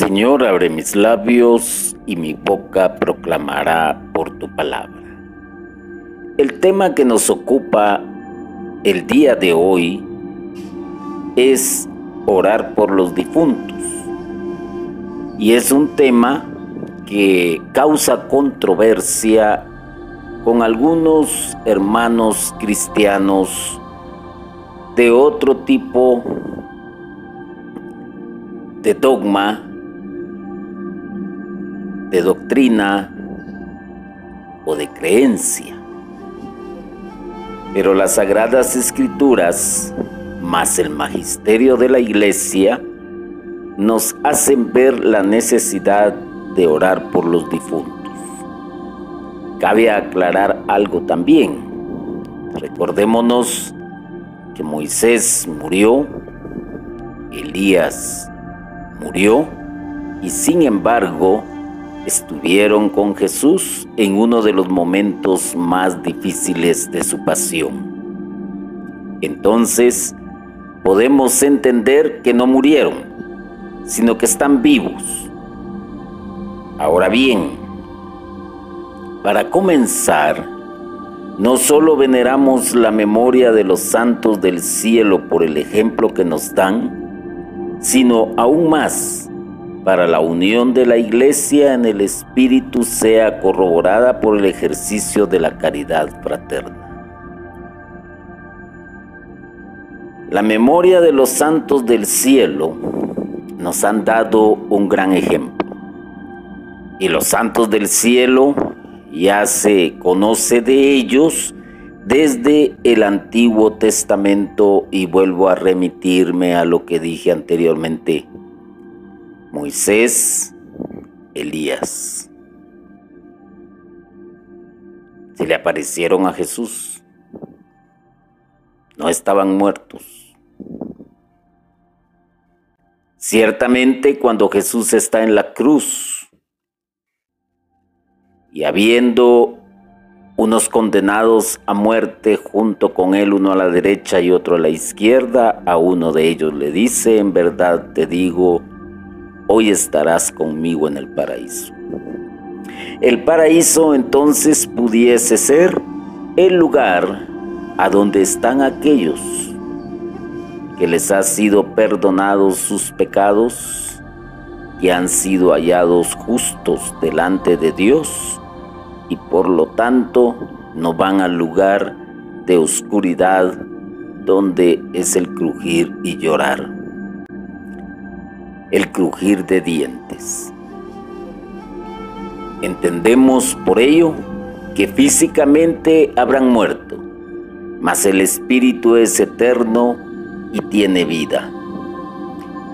Señor, abre mis labios y mi boca proclamará por tu palabra. El tema que nos ocupa el día de hoy es orar por los difuntos. Y es un tema que causa controversia con algunos hermanos cristianos de otro tipo de dogma de doctrina o de creencia. Pero las sagradas escrituras, más el magisterio de la iglesia, nos hacen ver la necesidad de orar por los difuntos. Cabe aclarar algo también. Recordémonos que Moisés murió, Elías murió y sin embargo estuvieron con Jesús en uno de los momentos más difíciles de su pasión. Entonces, podemos entender que no murieron, sino que están vivos. Ahora bien, para comenzar, no solo veneramos la memoria de los santos del cielo por el ejemplo que nos dan, sino aún más para la unión de la Iglesia en el Espíritu sea corroborada por el ejercicio de la caridad fraterna. La memoria de los santos del cielo nos han dado un gran ejemplo. Y los santos del cielo ya se conoce de ellos desde el Antiguo Testamento y vuelvo a remitirme a lo que dije anteriormente Moisés, Elías. Se le aparecieron a Jesús. No estaban muertos. Ciertamente cuando Jesús está en la cruz y habiendo unos condenados a muerte junto con él, uno a la derecha y otro a la izquierda, a uno de ellos le dice, en verdad te digo, hoy estarás conmigo en el paraíso. El paraíso entonces pudiese ser el lugar a donde están aquellos que les ha sido perdonados sus pecados y han sido hallados justos delante de Dios y por lo tanto no van al lugar de oscuridad donde es el crujir y llorar el crujir de dientes. Entendemos por ello que físicamente habrán muerto, mas el espíritu es eterno y tiene vida.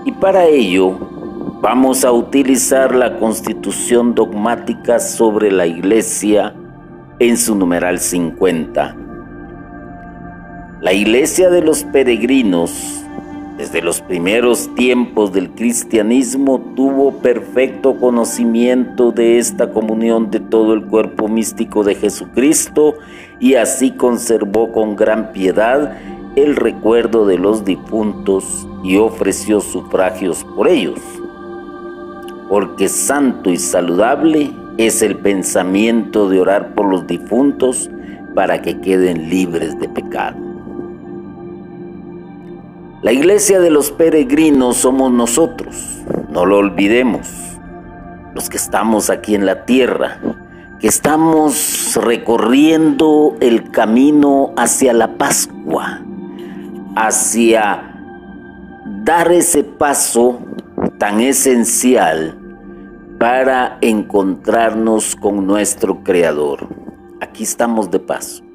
Y para ello vamos a utilizar la constitución dogmática sobre la iglesia en su numeral 50. La iglesia de los peregrinos desde los primeros tiempos del cristianismo tuvo perfecto conocimiento de esta comunión de todo el cuerpo místico de Jesucristo y así conservó con gran piedad el recuerdo de los difuntos y ofreció sufragios por ellos. Porque santo y saludable es el pensamiento de orar por los difuntos para que queden libres de pecado. La iglesia de los peregrinos somos nosotros, no lo olvidemos, los que estamos aquí en la tierra, que estamos recorriendo el camino hacia la Pascua, hacia dar ese paso tan esencial para encontrarnos con nuestro Creador. Aquí estamos de paso.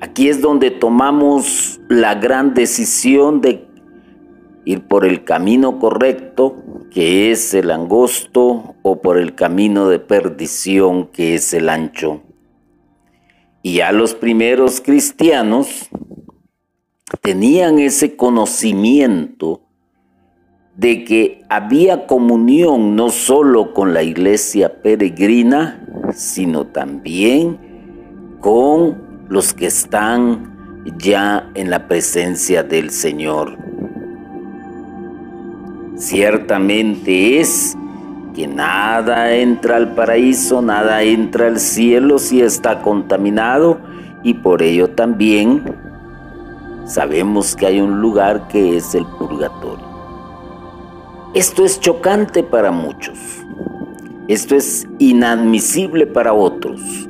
Aquí es donde tomamos la gran decisión de ir por el camino correcto, que es el angosto, o por el camino de perdición, que es el ancho. Y ya los primeros cristianos tenían ese conocimiento de que había comunión no solo con la iglesia peregrina, sino también con los que están ya en la presencia del Señor. Ciertamente es que nada entra al paraíso, nada entra al cielo si está contaminado y por ello también sabemos que hay un lugar que es el purgatorio. Esto es chocante para muchos, esto es inadmisible para otros.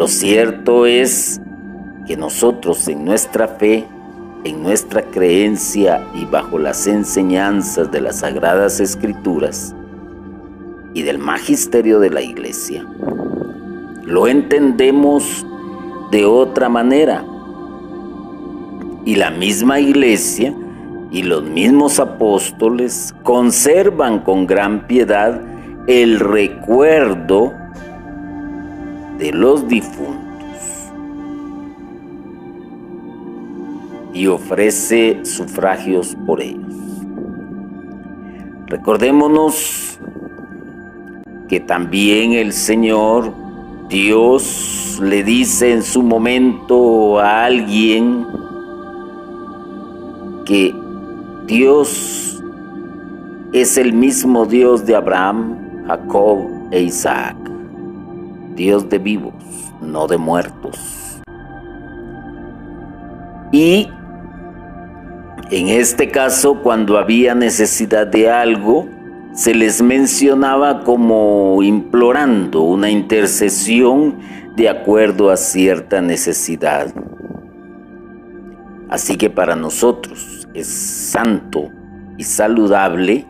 Lo cierto es que nosotros en nuestra fe, en nuestra creencia y bajo las enseñanzas de las sagradas escrituras y del magisterio de la iglesia, lo entendemos de otra manera. Y la misma iglesia y los mismos apóstoles conservan con gran piedad el recuerdo de los difuntos y ofrece sufragios por ellos. Recordémonos que también el Señor Dios le dice en su momento a alguien que Dios es el mismo Dios de Abraham, Jacob e Isaac, Dios de vivos, no de muertos. Y en este caso, cuando había necesidad de algo, se les mencionaba como implorando una intercesión de acuerdo a cierta necesidad. Así que para nosotros es santo y saludable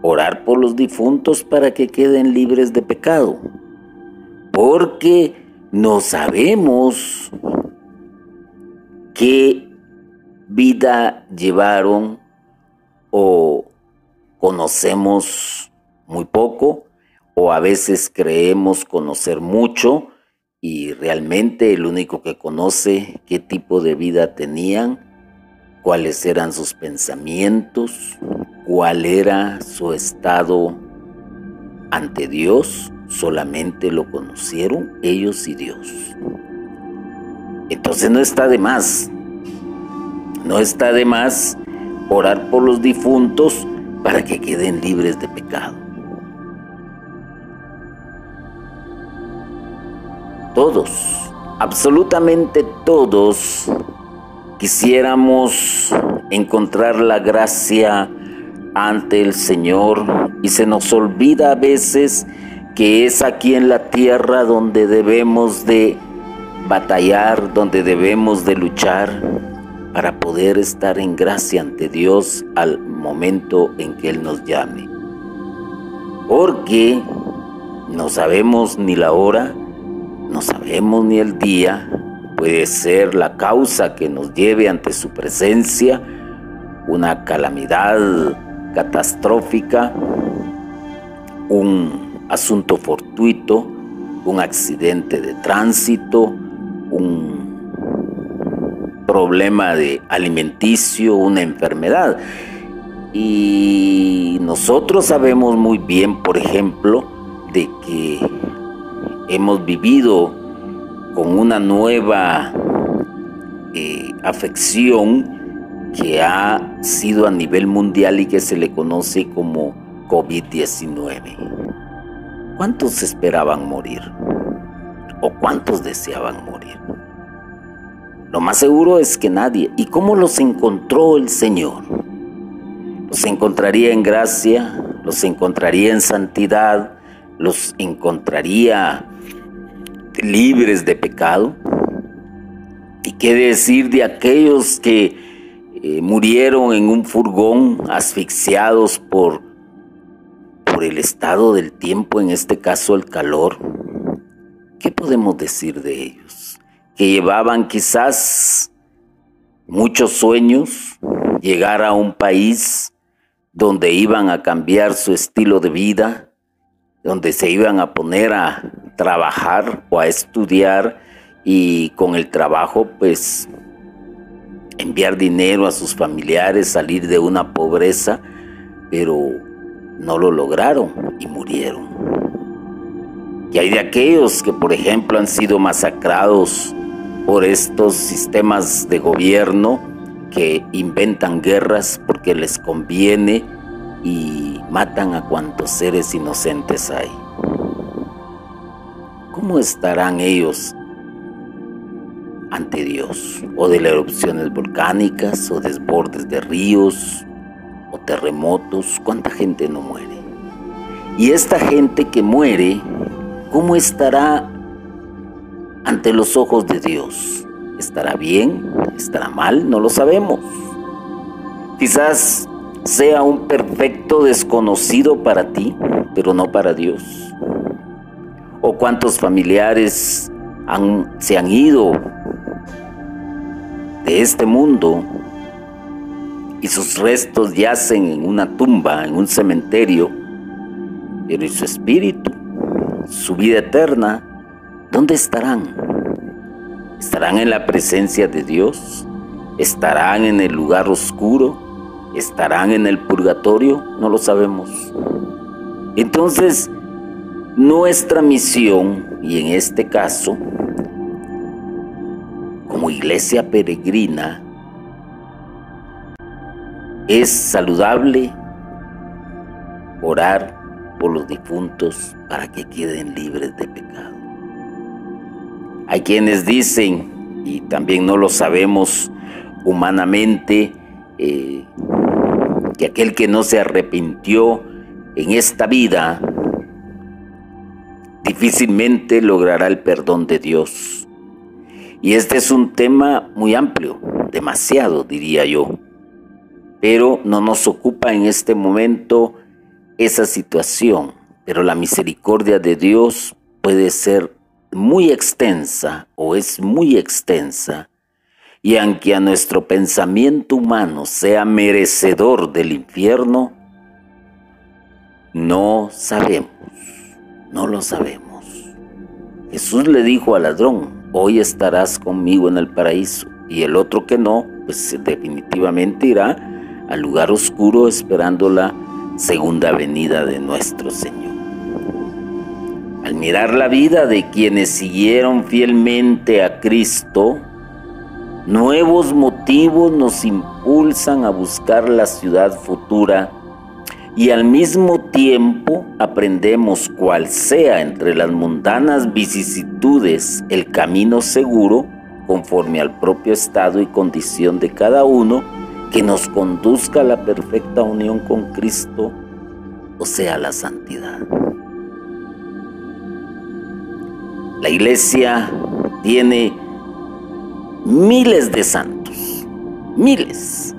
orar por los difuntos para que queden libres de pecado, porque no sabemos qué vida llevaron o conocemos muy poco o a veces creemos conocer mucho y realmente el único que conoce qué tipo de vida tenían, cuáles eran sus pensamientos, cuál era su estado ante Dios, solamente lo conocieron ellos y Dios. Entonces no está de más no está de más orar por los difuntos para que queden libres de pecado. Todos, absolutamente todos, quisiéramos encontrar la gracia ante el Señor y se nos olvida a veces que es aquí en la tierra donde debemos de batallar, donde debemos de luchar para poder estar en gracia ante Dios al momento en que Él nos llame. Porque no sabemos ni la hora, no sabemos ni el día, puede ser la causa que nos lleve ante su presencia, una calamidad catastrófica, un asunto fortuito, un accidente de tránsito, un problema de alimenticio, una enfermedad. Y nosotros sabemos muy bien, por ejemplo, de que hemos vivido con una nueva eh, afección que ha sido a nivel mundial y que se le conoce como COVID-19. ¿Cuántos esperaban morir? ¿O cuántos deseaban morir? Lo más seguro es que nadie. ¿Y cómo los encontró el Señor? Los encontraría en gracia, los encontraría en santidad, los encontraría libres de pecado. ¿Y qué decir de aquellos que eh, murieron en un furgón asfixiados por, el estado del tiempo, en este caso el calor? ¿Qué podemos decir de ellos? que llevaban quizás muchos sueños, llegar a un país donde iban a cambiar su estilo de vida, donde se iban a poner a trabajar o a estudiar y con el trabajo pues enviar dinero a sus familiares, salir de una pobreza, pero no lo lograron y murieron. Y hay de aquellos que por ejemplo han sido masacrados por estos sistemas de gobierno que inventan guerras porque les conviene y matan a cuantos seres inocentes hay. ¿Cómo estarán ellos ante Dios? O de las erupciones volcánicas, o desbordes de ríos, terremotos. ¿Cuánta gente no muere? Y esta gente que muere, ¿cómo estará ante los ojos de Dios? ¿Estará bien? ¿Estará mal? No lo sabemos. Quizás sea un perfecto desconocido para ti, pero no para Dios. O cuántos familiares se han ido de este mundo y sus restos yacen en una tumba, en un cementerio, pero ¿y su espíritu, su vida eterna, dónde estarán? ¿Estarán en la presencia de Dios? ¿Estarán en el lugar oscuro? ¿Estarán en el purgatorio? No lo sabemos. Entonces, nuestra misión, y en este caso, como iglesia peregrina, es saludable orar por los difuntos para que queden libres de pecado. Hay quienes dicen, y también no lo sabemos humanamente, eh, que aquel que no se arrepintió en esta vida difícilmente logrará el perdón de Dios. Y este es un tema muy amplio, demasiado diría yo, pero no nos ocupa en este momento esa situación, pero la misericordia de Dios puede ser muy extensa o es muy extensa y aunque a nuestro pensamiento humano sea merecedor del infierno, no sabemos, no lo sabemos. Jesús le dijo al ladrón, hoy estarás conmigo en el paraíso, y el otro que no, pues definitivamente irá al lugar oscuro esperando la segunda venida de nuestro Señor. Al mirar la vida de quienes siguieron fielmente a Cristo, Nuevos motivos nos impulsan a buscar la ciudad futura y al mismo tiempo aprendemos cuál sea entre las mundanas vicisitudes el camino seguro conforme al propio estado y condición de cada uno que nos conduzca a la perfecta unión con Cristo, o sea, la santidad. La iglesia tiene miles de santos, miles.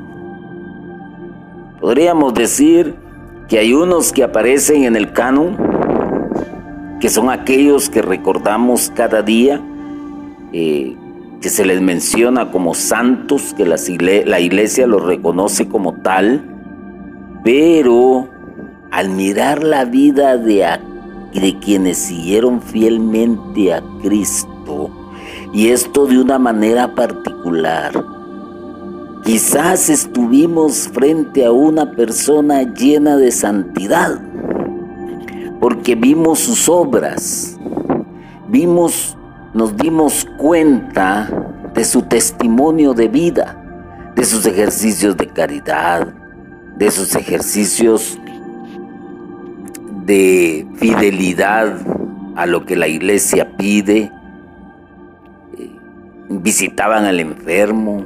Podríamos decir que hay unos que aparecen en el canon, que son aquellos que recordamos cada día, eh, que se les menciona como santos, que la, la iglesia los reconoce como tal, pero al mirar la vida de, de quienes siguieron fielmente a Cristo, y esto de una manera particular. Quizás estuvimos frente a una persona llena de santidad, porque vimos sus obras, vimos, nos dimos cuenta de su testimonio de vida, de sus ejercicios de caridad, de sus ejercicios de fidelidad a lo que la iglesia pide, visitaban al enfermo,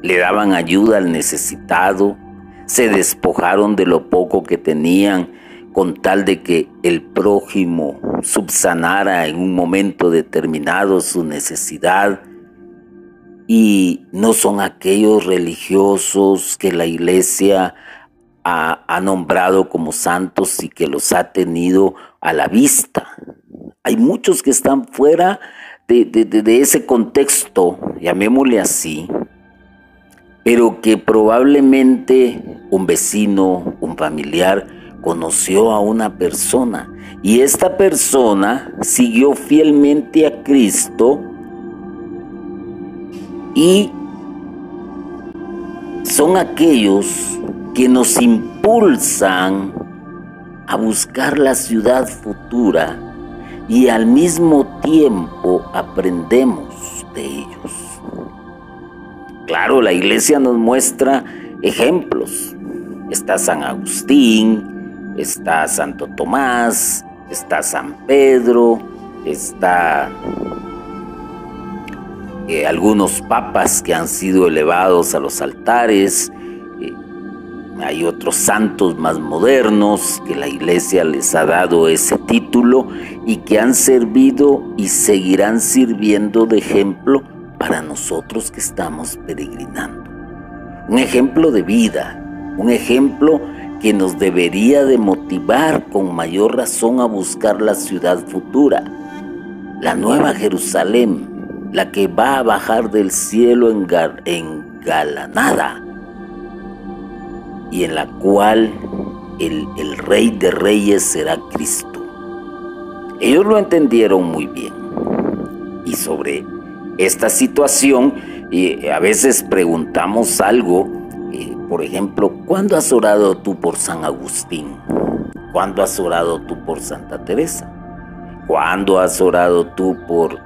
le daban ayuda al necesitado, se despojaron de lo poco que tenían con tal de que el prójimo subsanara en un momento determinado su necesidad. Y no son aquellos religiosos que la iglesia ha, nombrado como santos y que los ha tenido a la vista. Hay muchos que están fuera de, ese contexto, llamémosle así, pero que probablemente un vecino, un familiar, conoció a una persona y esta persona siguió fielmente a Cristo y son aquellos que nos impulsan a buscar la ciudad futura y al mismo tiempo aprendemos de ellos. Claro, la iglesia nos muestra ejemplos, Está San Agustín, está Santo Tomás, está San Pedro, está eh, algunos papas que han sido elevados a los altares, eh, hay otros santos más modernos que la iglesia les ha dado ese título y que han servido y seguirán sirviendo de ejemplo para nosotros que estamos peregrinando. Un ejemplo de vida, un ejemplo que nos debería de motivar con mayor razón a buscar la ciudad futura, la nueva Jerusalén, la que va a bajar del cielo engalanada y en la cual el, el Rey de Reyes será Cristo. Ellos lo entendieron muy bien y sobre esta situación y a veces preguntamos algo por ejemplo, ¿cuándo has orado tú por San Agustín? ¿Cuándo has orado tú por Santa Teresa? ¿Cuándo has orado tú por,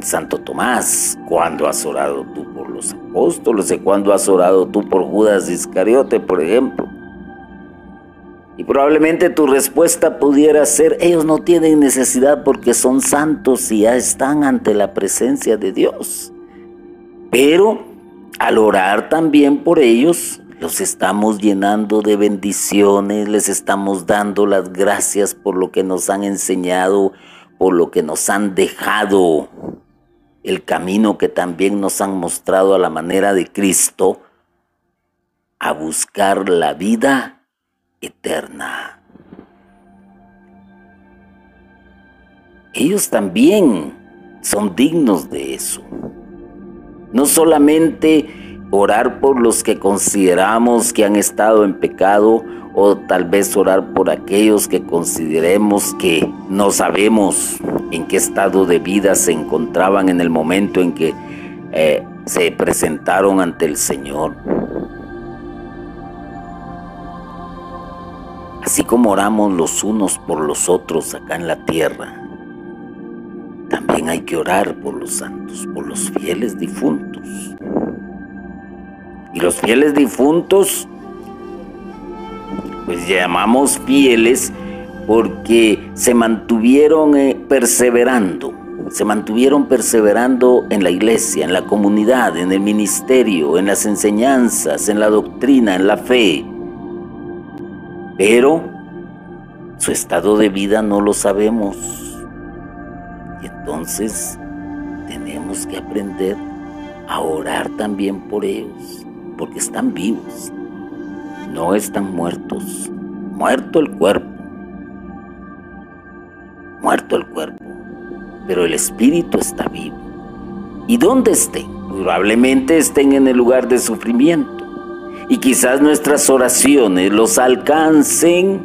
Santo Tomás? ¿Cuándo has orado tú por los apóstoles? ¿Cuándo has orado tú por Judas Iscariote, por ejemplo? Y probablemente tu respuesta pudiera ser, ellos no tienen necesidad porque son santos y ya están ante la presencia de Dios. Pero al orar también por ellos, los estamos llenando de bendiciones, les estamos dando las gracias por lo que nos han enseñado, por lo que nos han dejado, el camino que también nos han mostrado a la manera de Cristo, a buscar la vida eterna. Ellos también son dignos de eso. No solamente orar por los que consideramos que han estado en pecado o tal vez orar por aquellos que consideremos que no sabemos en qué estado de vida se encontraban en el momento en que eh, se presentaron ante el Señor. Así como oramos los unos por los otros acá en la tierra, también hay que orar por los santos, por los fieles difuntos. Y los fieles difuntos, pues llamamos fieles porque se mantuvieron eh, perseverando, se mantuvieron perseverando en la iglesia, en la comunidad, en el ministerio, en las enseñanzas, en la doctrina, en la fe. Pero su estado de vida no lo sabemos entonces tenemos que aprender a orar también por ellos, porque están vivos, no están muertos, muerto el cuerpo, muerto el cuerpo, pero el espíritu está vivo. ¿Y dónde estén? Probablemente estén en el lugar de sufrimiento. Y quizás nuestras oraciones los alcancen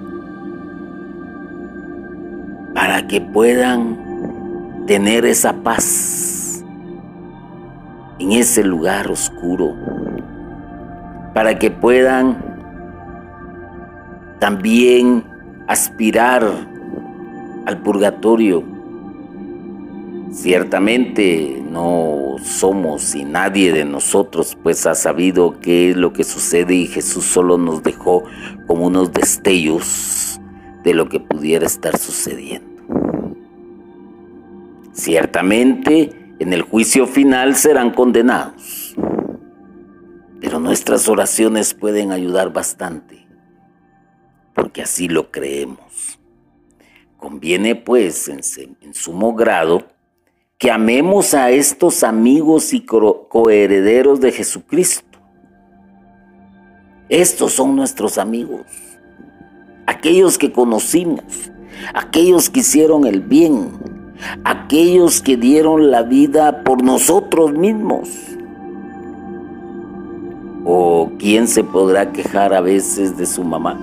para que puedan tener esa paz en ese lugar oscuro, para que puedan también aspirar al purgatorio. Ciertamente no somos y nadie de nosotros pues ha sabido qué es lo que sucede y Jesús solo nos dejó como unos destellos de lo que pudiera estar sucediendo. Ciertamente, en el juicio final serán condenados, pero nuestras oraciones pueden ayudar bastante, porque así lo creemos. Conviene pues en, sumo grado que amemos a estos amigos y coherederos de Jesucristo. Estos son nuestros amigos, aquellos que conocimos, aquellos que hicieron el bien, aquellos que dieron la vida por nosotros mismos. ¿O quién se podrá quejar a veces de su mamá?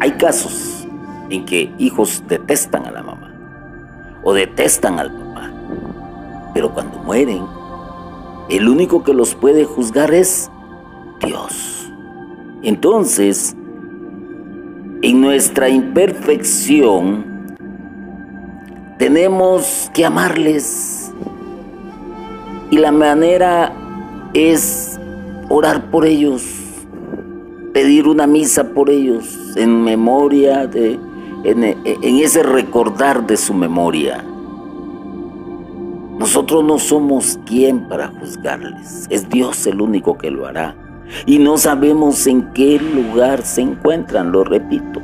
Hay casos en que hijos detestan a la mamá o detestan al papá, pero cuando mueren, el único que los puede juzgar es Dios. Entonces, en nuestra imperfección, tenemos que amarles. Y la manera es orar por ellos, pedir una misa por ellos en memoria de, en, ese recordar de su memoria. Nosotros no somos quien para juzgarles, es Dios el único que lo hará. Y no sabemos en qué lugar se encuentran, lo repito.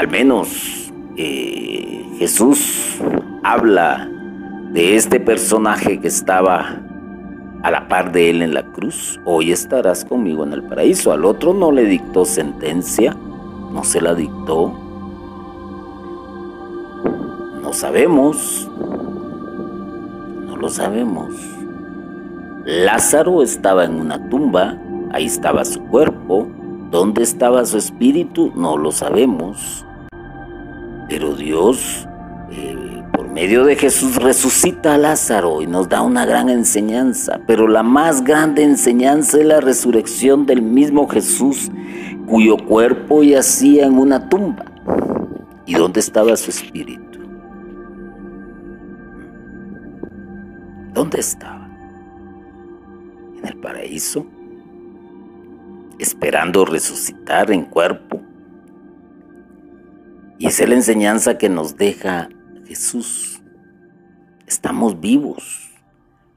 Al menos eh, Jesús habla de este personaje que estaba a la par de él en la cruz. Hoy estarás conmigo en el paraíso. Al otro no le dictó sentencia, no se la dictó, sabemos, no lo sabemos. Lázaro estaba en una tumba, ahí estaba su cuerpo, ¿dónde estaba su espíritu? No lo sabemos. Pero Dios, eh, por medio de Jesús, resucita a Lázaro y nos da una gran enseñanza. Pero la más grande enseñanza es la resurrección del mismo Jesús, cuyo cuerpo yacía en una tumba. ¿Y dónde estaba su espíritu? ¿Dónde estaba? En el paraíso, esperando resucitar en cuerpo. Y esa es la enseñanza que nos deja Jesús. Estamos vivos,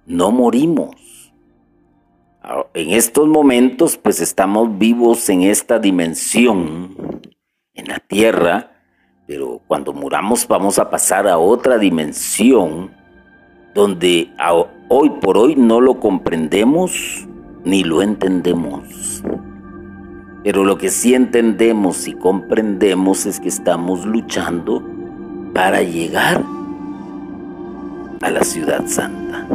no morimos. En estos momentos, pues estamos vivos en esta dimensión, en la tierra, pero cuando muramos vamos a pasar a otra dimensión donde hoy por hoy no lo comprendemos ni lo entendemos. Pero lo que sí entendemos y comprendemos es que estamos luchando para llegar a la ciudad santa.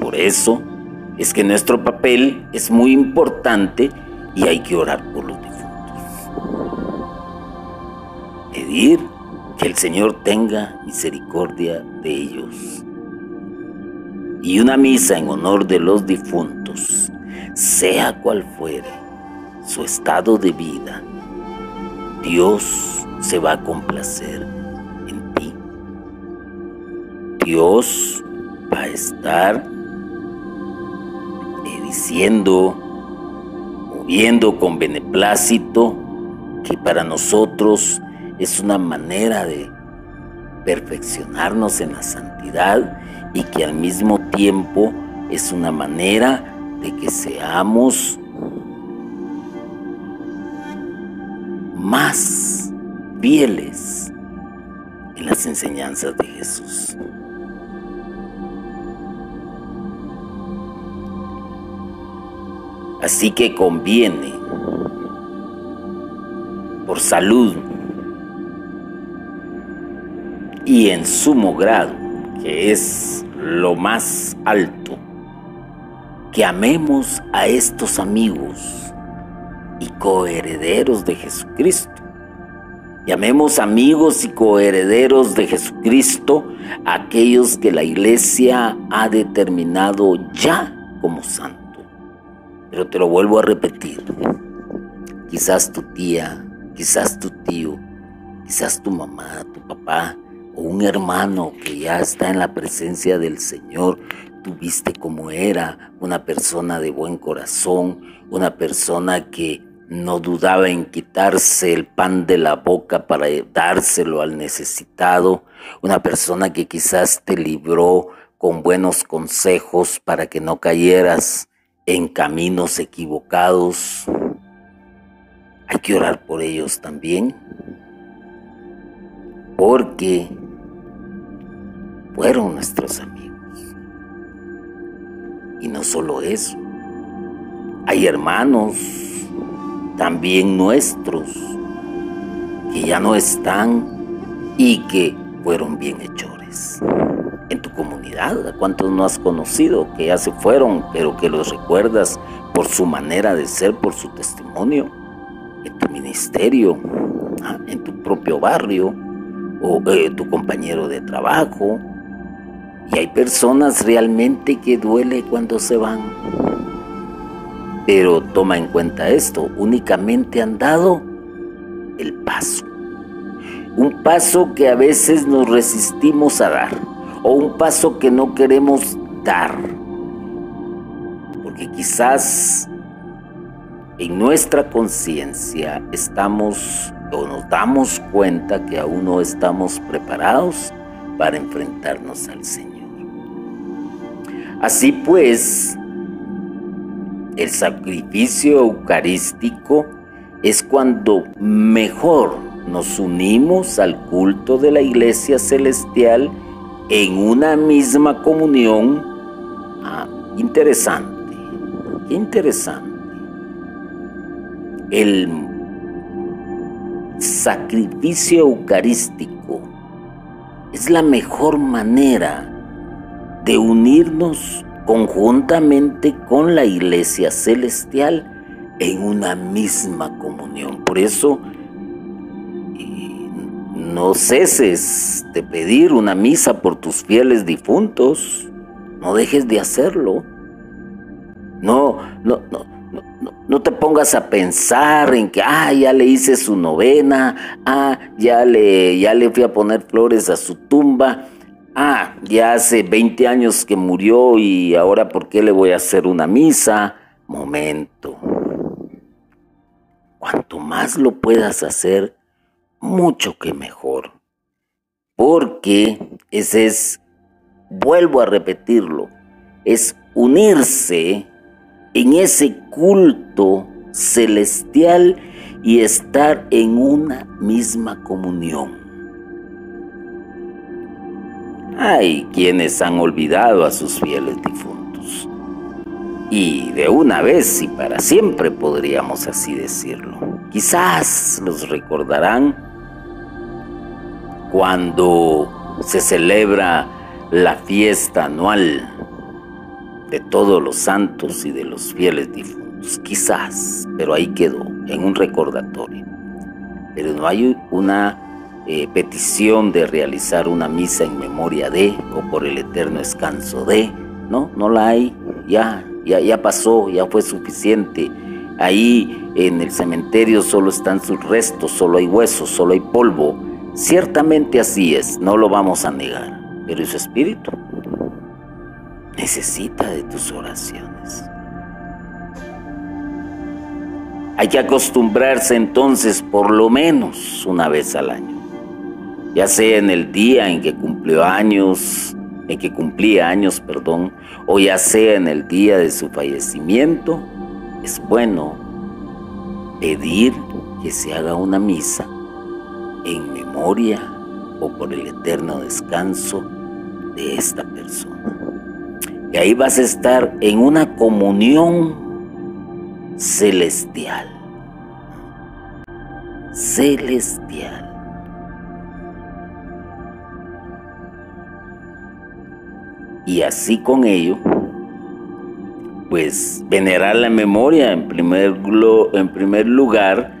Por eso es que nuestro papel es muy importante y hay que orar por los difuntos. Pedir que el Señor tenga misericordia de ellos. Y una misa en honor de los difuntos, sea cual fuere su estado de vida, Dios se va a complacer en ti. Dios va a estar eh, diciendo, moviendo con beneplácito, que para nosotros es una manera de perfeccionarnos en la santidad y que al mismo tiempo es una manera de que seamos más fieles en las enseñanzas de Jesús. Así que conviene, por salud, y en sumo grado, que es lo más alto, que amemos a estos amigos y coherederos de Jesucristo. Llamemos amigos y coherederos de Jesucristo aquellos que la iglesia ha determinado ya como santo. Pero te lo vuelvo a repetir. Quizás tu tía, quizás tu tío, quizás tu mamá, tu papá, o un hermano que ya está en la presencia del Señor, tú viste cómo era, una persona de buen corazón, una persona que no dudaba en quitarse el pan de la boca para dárselo al necesitado, una persona que quizás te libró con buenos consejos para que no cayeras en caminos equivocados. Hay que orar por ellos también, porque fueron nuestros amigos. Y no solo eso, hay hermanos también nuestros que ya no están y que fueron bienhechores. En tu comunidad, ¿a cuántos no has conocido que ya se fueron, pero que los recuerdas por su manera de ser, por su testimonio? En tu ministerio, ah, en tu propio barrio, o eh, tu compañero de trabajo, y hay personas realmente que duele cuando se van. Pero toma en cuenta esto, únicamente han dado el paso. Un paso que a veces nos resistimos a dar o un paso que no queremos dar. porque quizás en nuestra conciencia estamos o nos damos cuenta que aún no estamos preparados para enfrentarnos al Señor. Así pues, el sacrificio eucarístico es cuando mejor nos unimos al culto de la iglesia celestial en una misma comunión. Ah, interesante, interesante. El sacrificio eucarístico es la mejor manera de unirnos conjuntamente con la iglesia celestial en una misma comunión. Por eso, no ceses de pedir una misa por tus fieles difuntos. No dejes de hacerlo. No, no, no, no, no te pongas a pensar en que, ah, ya le hice su novena, ah, ya le, ya le fui a poner flores a su tumba, ah, ya hace 20 años que murió y ahora ¿por qué le voy a hacer una misa? Momento. Cuanto más lo puedas hacer, mucho que mejor. Porque ese es, vuelvo a repetirlo, es unirse en ese culto celestial y estar en una misma comunión. Hay quienes han olvidado a sus fieles difuntos. Y de una vez y para siempre podríamos así decirlo. Quizás los recordarán cuando se celebra la fiesta anual de todos los santos y de los fieles difuntos. Quizás, pero ahí quedó, en un recordatorio. Pero no hay una eh, petición de realizar una misa en memoria de o por el eterno descanso de. No, no la hay. Ya, ya, ya pasó, ya fue suficiente. Ahí en el cementerio solo están sus restos, solo hay huesos, solo hay polvo. Ciertamente así es, no lo vamos a negar. Pero su espíritu necesita de tus oraciones. Hay que acostumbrarse entonces por lo menos una vez al año, ya sea en el día en que cumplió años, en que cumplía años, perdón, o ya sea en el día de su fallecimiento, es bueno pedir que se haga una misa en memoria o por el eterno descanso de esta persona. Y ahí vas a estar en una comunión celestial. Celestial. Y así con ello, pues venerar la memoria en primer, en primer lugar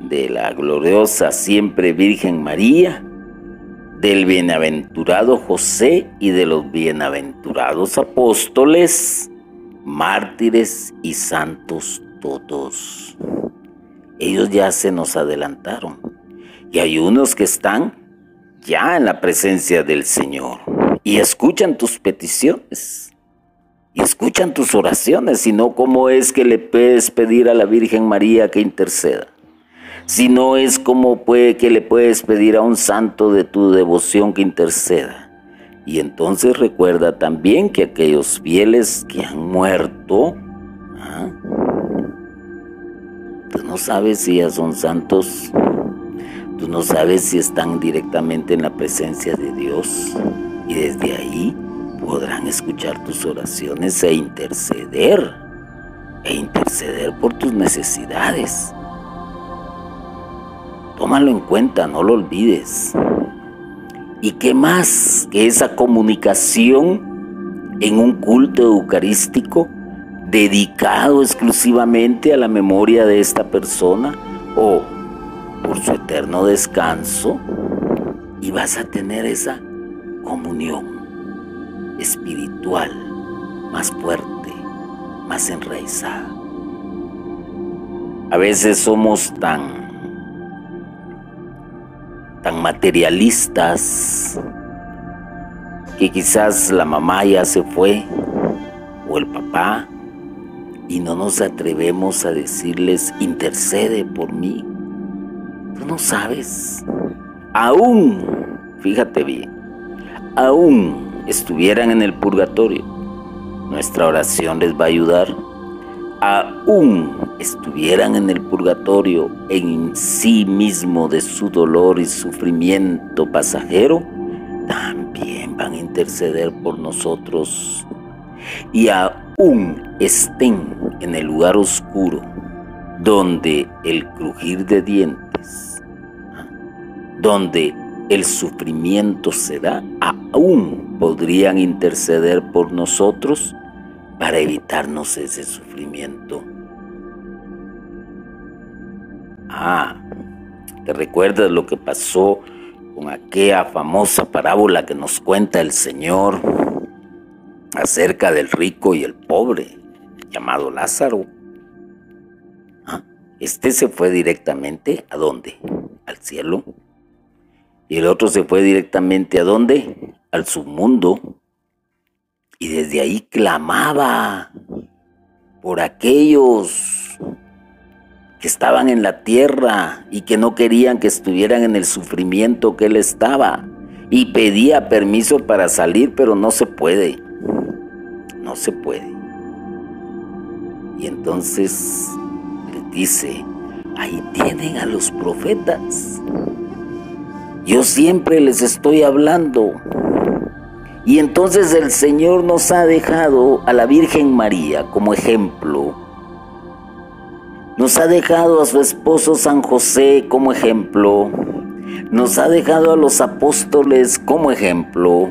de la gloriosa siempre Virgen María, del bienaventurado José y de los bienaventurados apóstoles, mártires y santos todos. Ellos ya se nos adelantaron y hay unos que están ya en la presencia del Señor y escuchan tus peticiones y escuchan tus oraciones, sino cómo es que le puedes pedir a la Virgen María que interceda si no es como puede que le puedes pedir a un santo de tu devoción que interceda. Y entonces recuerda también que aquellos fieles que han muerto, ¿ah? tú no sabes si ya son santos, tú no sabes si están directamente en la presencia de Dios y desde ahí podrán escuchar tus oraciones e interceder, e interceder por tus necesidades. Tómalo en cuenta, no lo olvides. ¿Y qué más que esa comunicación en un culto eucarístico dedicado exclusivamente a la memoria de esta persona o por su eterno descanso? Y vas a tener esa comunión espiritual más fuerte, más enraizada. A veces somos tan tan materialistas que quizás la mamá ya se fue o el papá y no nos atrevemos a decirles, intercede por mí. Tú no sabes. Aún, fíjate bien, aún estuvieran en el purgatorio, nuestra oración les va a ayudar. Aún estuvieran en el purgatorio en sí mismo de su dolor y sufrimiento pasajero, también van a interceder por nosotros. Y aún estén en el lugar oscuro, donde el crujir de dientes, donde el sufrimiento se da, aún podrían interceder por nosotros para evitarnos ese sufrimiento. Ah, ¿te recuerdas lo que pasó con aquella famosa parábola que nos cuenta el Señor acerca del rico y el pobre, llamado Lázaro? Ah, este se fue directamente a dónde? Al cielo. Y el otro se fue directamente a dónde? Al submundo. Y desde ahí clamaba por aquellos que estaban en la tierra y que no querían que estuvieran en el sufrimiento que él estaba. Y pedía permiso para salir, pero no se puede. No se puede. Y entonces le dice, ahí tienen a los profetas. Yo siempre les estoy hablando. Y entonces el Señor nos ha dejado a la Virgen María como ejemplo. Nos ha dejado a su esposo San José como ejemplo. Nos ha dejado a los apóstoles como ejemplo.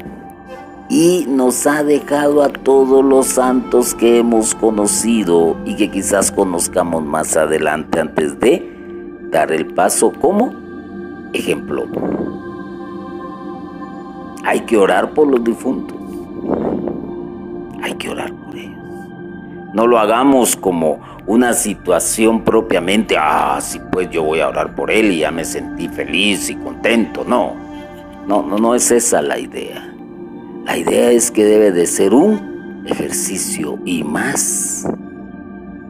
Y nos ha dejado a todos los santos que hemos conocido y que quizás conozcamos más adelante antes de dar el paso como ejemplo. Hay que orar por los difuntos. Hay que orar por ellos. No lo hagamos como una situación propiamente, ah, sí, pues yo voy a orar por él y ya me sentí feliz y contento. No, no, no, no es esa la idea. La idea es que debe de ser un ejercicio y más.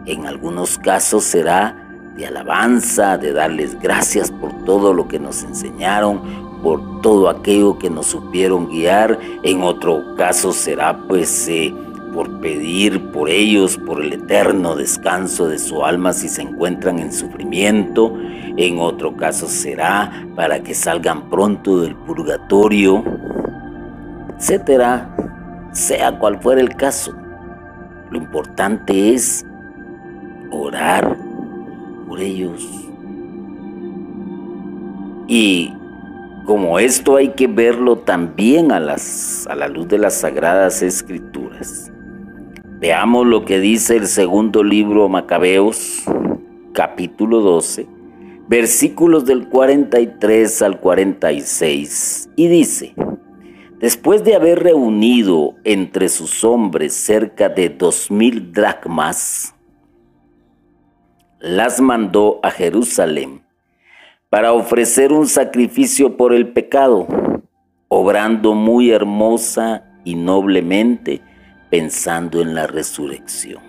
En algunos casos será de alabanza, de darles gracias por todo lo que nos enseñaron, por todo aquello que nos supieron guiar. En otro caso será pues eh, por pedir por ellos, por el eterno descanso de su alma si se encuentran en sufrimiento. En otro caso será para que salgan pronto del purgatorio, etcétera. Sea cual fuera el caso. Lo importante es orar por ellos. Y como esto hay que verlo también a, las, a la luz de las sagradas escrituras. Veamos lo que dice el segundo libro Macabeos, capítulo 12, versículos del 43 al 46, y dice, después de haber reunido entre sus hombres cerca de dos mil dracmas, las mandó a Jerusalén para ofrecer un sacrificio por el pecado, obrando muy hermosa y noblemente, pensando en la resurrección.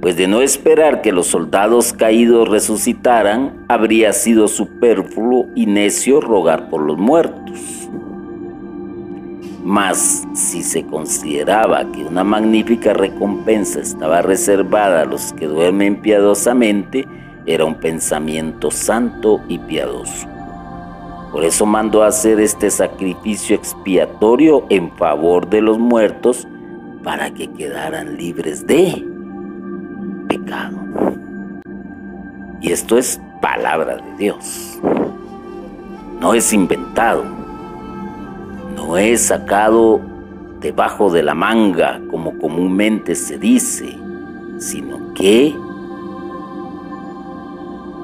Pues de no esperar que los soldados caídos resucitaran, habría sido superfluo y necio rogar por los muertos. Mas si se consideraba que una magnífica recompensa estaba reservada a los que duermen piadosamente, era un pensamiento santo y piadoso. Por eso mandó hacer este sacrificio expiatorio en favor de los muertos para que quedaran libres de pecado. Y esto es palabra de Dios. No es inventado. No es sacado debajo de la manga como comúnmente se dice, sino que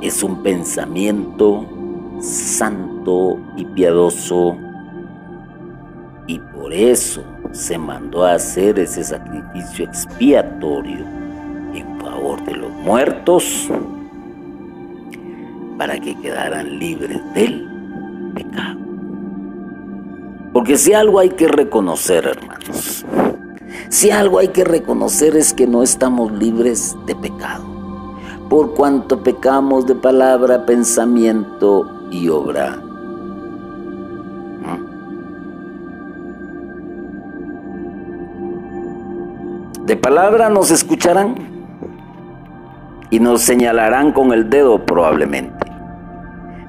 es un pensamiento santo y piadoso y por eso se mandó a hacer ese sacrificio expiatorio en favor de los muertos para que quedaran libres del pecado. Porque si algo hay que reconocer, hermanos, Si algo hay que reconocer es que no estamos libres de pecado, por cuanto pecamos de palabra, pensamiento y obra. ¿Mm? De palabra nos escucharán y nos señalarán con el dedo probablemente.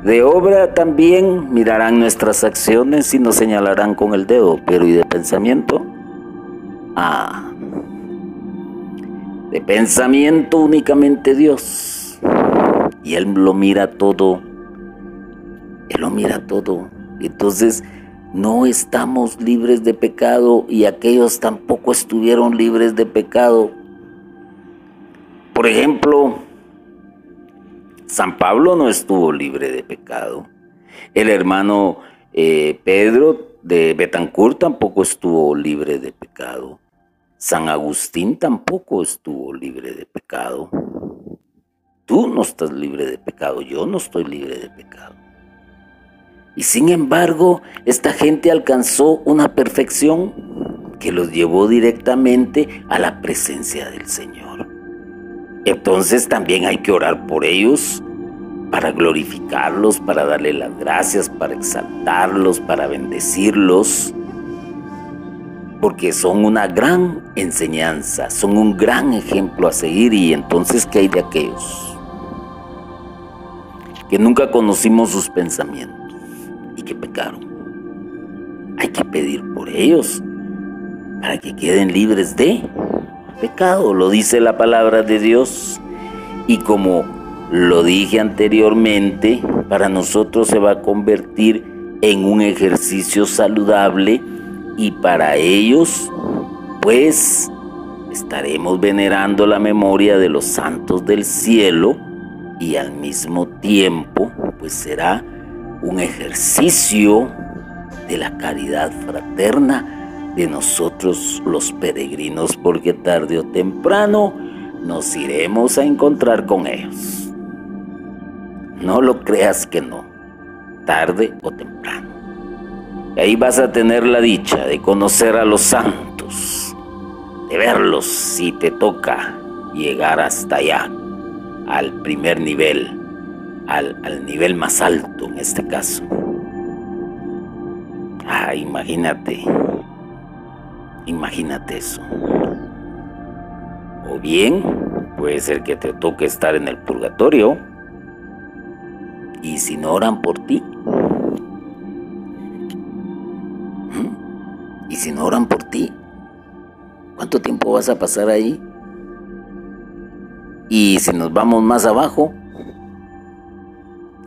De obra también mirarán nuestras acciones y nos señalarán con el dedo, pero ¿y de pensamiento? Ah, de pensamiento únicamente Dios. Y Él lo mira todo. Él lo mira todo. Entonces, no estamos libres de pecado y aquellos tampoco estuvieron libres de pecado. Por ejemplo, San Pablo no estuvo libre de pecado. El hermano eh, Pedro de Betancourt tampoco estuvo libre de pecado. San Agustín tampoco estuvo libre de pecado. Tú no estás libre de pecado, yo no estoy libre de pecado. Y sin embargo, esta gente alcanzó una perfección que los llevó directamente a la presencia del Señor. Entonces también hay que orar por ellos para glorificarlos, para darle las gracias, para exaltarlos, para bendecirlos porque son una gran enseñanza, son un gran ejemplo a seguir y entonces ¿qué hay de aquellos? Que nunca conocimos sus pensamientos y que pecaron. Hay que pedir por ellos para que queden libres de pecado, lo dice la palabra de Dios. Y como lo dije anteriormente, para nosotros se va a convertir en un ejercicio saludable y para ellos, pues, estaremos venerando la memoria de los santos del cielo y al mismo tiempo, pues será un ejercicio de la caridad fraterna de nosotros los peregrinos, porque tarde o temprano nos iremos a encontrar con ellos. No lo creas que no, tarde o temprano. Ahí vas a tener la dicha de conocer a los santos, de verlos si te toca llegar hasta allá, al primer nivel, al, al nivel más alto en este caso. Ah, imagínate, imagínate eso. O bien, puede ser que te toque estar en el purgatorio. Y si no oran por ti, ¿Y si no oran por ti? ¿Cuánto tiempo vas a pasar ahí? Y si nos vamos más abajo,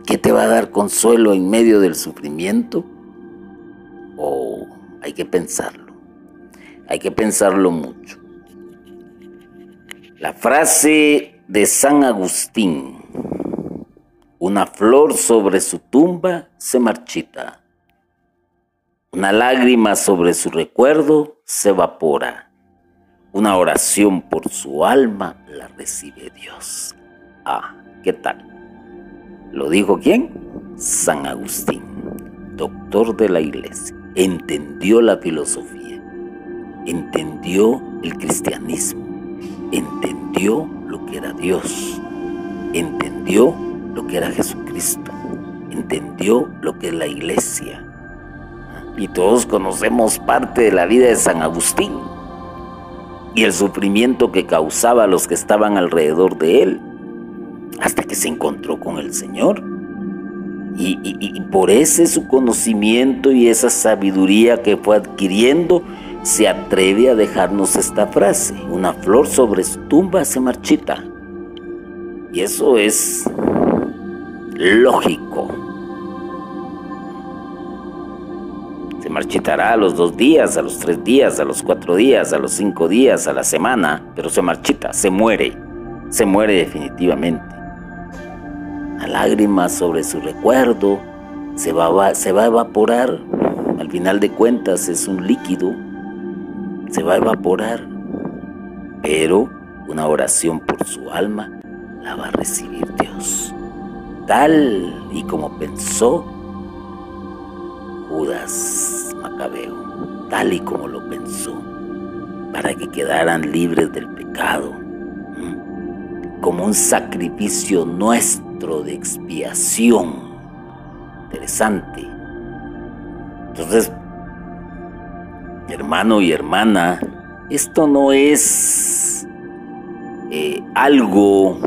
¿qué te va a dar consuelo en medio del sufrimiento? Oh, hay que pensarlo. Hay que pensarlo mucho. La frase de San Agustín, una flor sobre su tumba se marchita una lágrima sobre su recuerdo se evapora. Una oración por su alma la recibe Dios. Ah, ¿qué tal? ¿Lo dijo quién? San Agustín, doctor de la iglesia. Entendió la filosofía, entendió el cristianismo, entendió lo que era Dios, entendió lo que era Jesucristo, entendió lo que es la iglesia. Y todos conocemos parte de la vida de San Agustín y el sufrimiento que causaba a los que estaban alrededor de él, hasta que se encontró con el Señor. Y, y, por ese su conocimiento y esa sabiduría que fue adquiriendo, se atreve a dejarnos esta frase, una flor sobre su tumba se marchita. Y eso es lógico, marchitará a los dos días, a los tres días, a los cuatro días, a los cinco días, a la semana, pero se marchita, se muere, se muere definitivamente. La lágrima sobre su recuerdo se va, se va a evaporar, al final de cuentas es un líquido, se va a evaporar, pero una oración por su alma la va a recibir Dios. Tal y como pensó Judas Macabeo, tal y como lo pensó. para que quedaran libres del pecado, como un sacrificio nuestro de expiación. Interesante. Entonces, hermano y hermana, esto no es eh, algo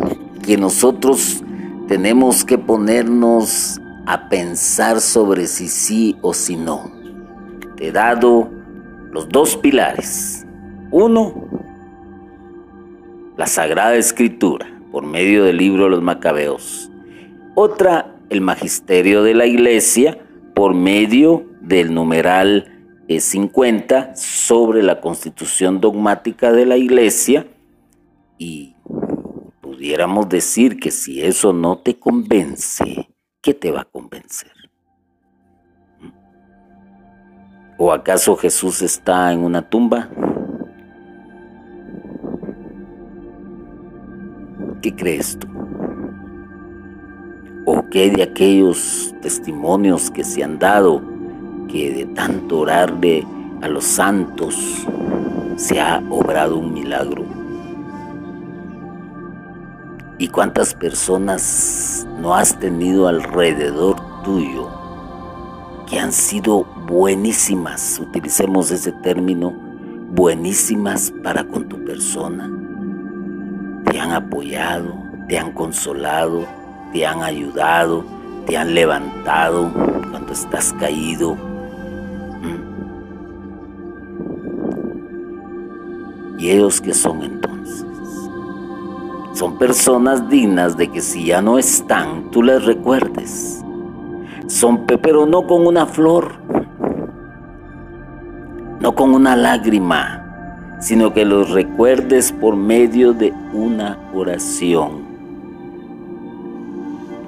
que nosotros tenemos que ponernos a pensar sobre si sí o si no. Te he dado los dos pilares. Uno, la Sagrada Escritura, por medio del libro de los Macabeos. Otra, el Magisterio de la Iglesia, por medio del numeral 50 sobre la constitución dogmática de la Iglesia. Y pudiéramos decir que si eso no te convence, ¿qué te va a convencer? ¿O acaso Jesús está en una tumba? ¿Qué crees tú? ¿O qué de aquellos testimonios que se han dado que de tanto orarle a los santos se ha obrado un milagro? ¿Y cuántas personas no has tenido alrededor tuyo que han sido buenísimas, utilicemos ese término, buenísimas para con tu persona? Te han apoyado, te han consolado, te han ayudado, te han levantado cuando estás caído. ¿Y ellos que son entonces? Son personas dignas de que si ya no están, tú les recuerdes. Son, pero no con una flor, no con una lágrima, sino que los recuerdes por medio de una oración.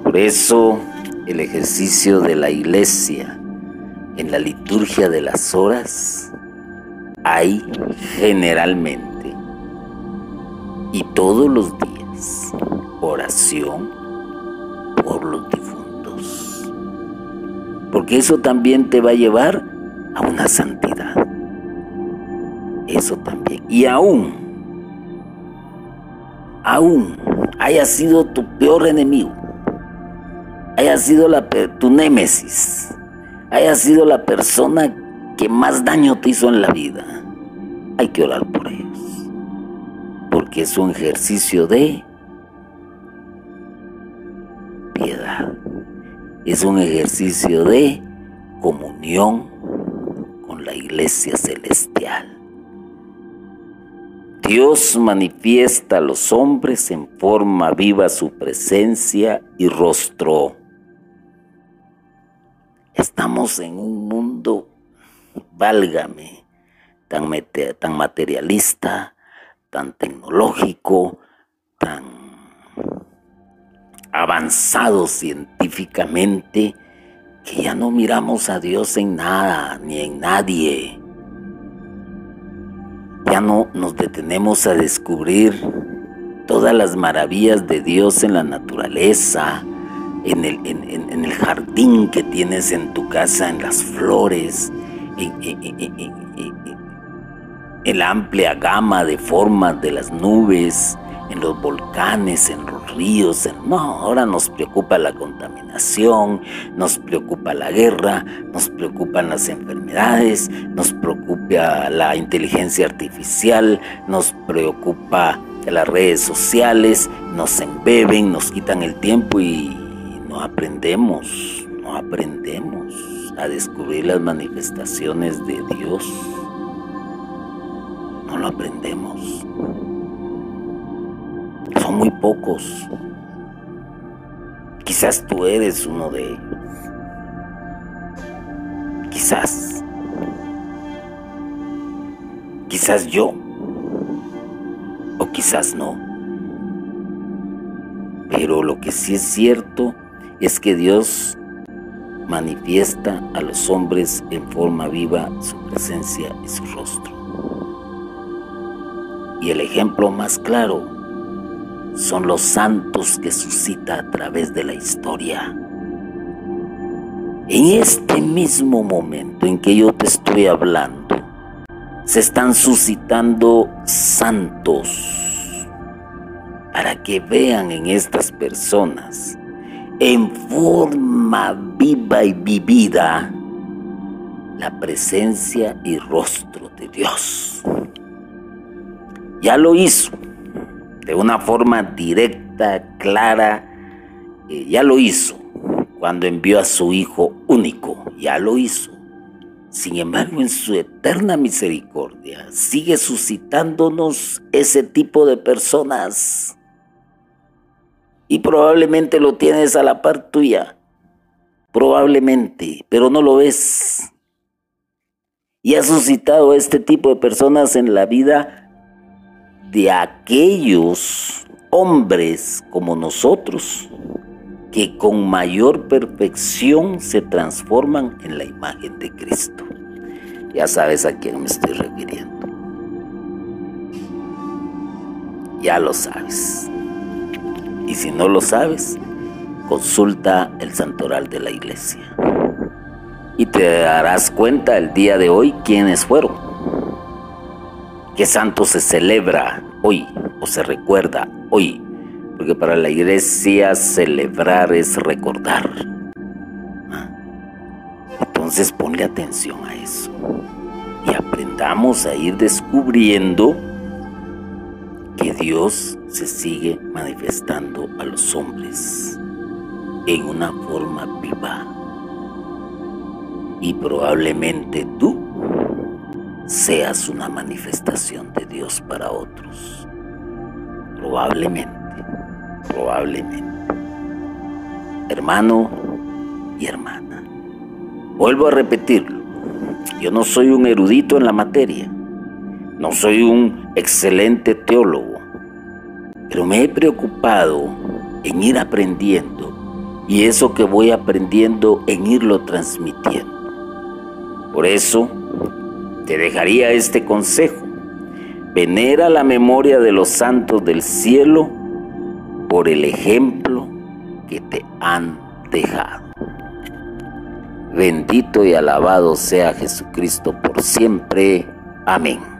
Por eso el ejercicio de la iglesia en la liturgia de las horas hay generalmente y todos los días oración por los difuntos. Porque eso también te va a llevar a una santidad. Eso también. Y aún, aún haya sido tu peor enemigo, haya sido tu némesis, haya sido la persona que más daño te hizo en la vida, hay que orar por ellos. Porque es un ejercicio de es un ejercicio de comunión con la iglesia celestial. Dios manifiesta a los hombres en forma viva su presencia y rostro. Estamos en un mundo, válgame, tan, tan materialista, tan tecnológico, tan avanzado científicamente que ya no miramos a Dios en nada ni en nadie. Ya no nos detenemos a descubrir todas las maravillas de Dios en la naturaleza, en el, en, el jardín que tienes en tu casa, en las flores, en la amplia gama de formas de las nubes, en los volcanes, en los ríos. No, ahora nos preocupa la contaminación, nos preocupa la guerra, nos preocupan las enfermedades, nos preocupa la inteligencia artificial, nos preocupa las redes sociales, nos embeben, nos quitan el tiempo y no aprendemos, no aprendemos a descubrir las manifestaciones de Dios. No lo aprendemos son muy pocos. Quizás tú eres uno de ellos. Quizás. Quizás yo. O quizás no. Pero lo que sí es cierto es que Dios manifiesta a los hombres en forma viva su presencia y su rostro. Y el ejemplo más claro son los santos que suscita a través de la historia. En este mismo momento en que yo te estoy hablando, se están suscitando santos para que vean en estas personas en forma viva y vivida la presencia y rostro de Dios. Ya lo hizo de una forma directa, clara, eh, ya lo hizo cuando envió a su Hijo único, ya lo hizo. Sin embargo, en su eterna misericordia, sigue suscitándonos ese tipo de personas. Y probablemente lo tienes a la par tuya. Probablemente, pero no lo ves. Y ha suscitado este tipo de personas en la vida de aquellos hombres como nosotros que con mayor perfección se transforman en la imagen de Cristo. Ya sabes a quién me estoy refiriendo. Ya lo sabes. Y si no lo sabes, consulta el santoral de la iglesia. Y te darás cuenta el día de hoy quiénes fueron. ¿Qué santo se celebra hoy o se recuerda hoy? Porque para la iglesia celebrar es recordar. Ah. Entonces ponle atención a eso y aprendamos a ir descubriendo que Dios se sigue manifestando a los hombres en una forma viva. Y probablemente tú seas una manifestación de Dios para otros. Probablemente probablemente. Hermano y hermana, vuelvo a repetirlo, yo no soy un erudito en la materia, no soy un excelente teólogo, pero me he preocupado en ir aprendiendo y eso que voy aprendiendo en irlo transmitiendo. Por eso te dejaría este consejo. Venera la memoria de los santos del cielo por el ejemplo que te han dejado. Bendito y alabado sea Jesucristo por siempre. Amén.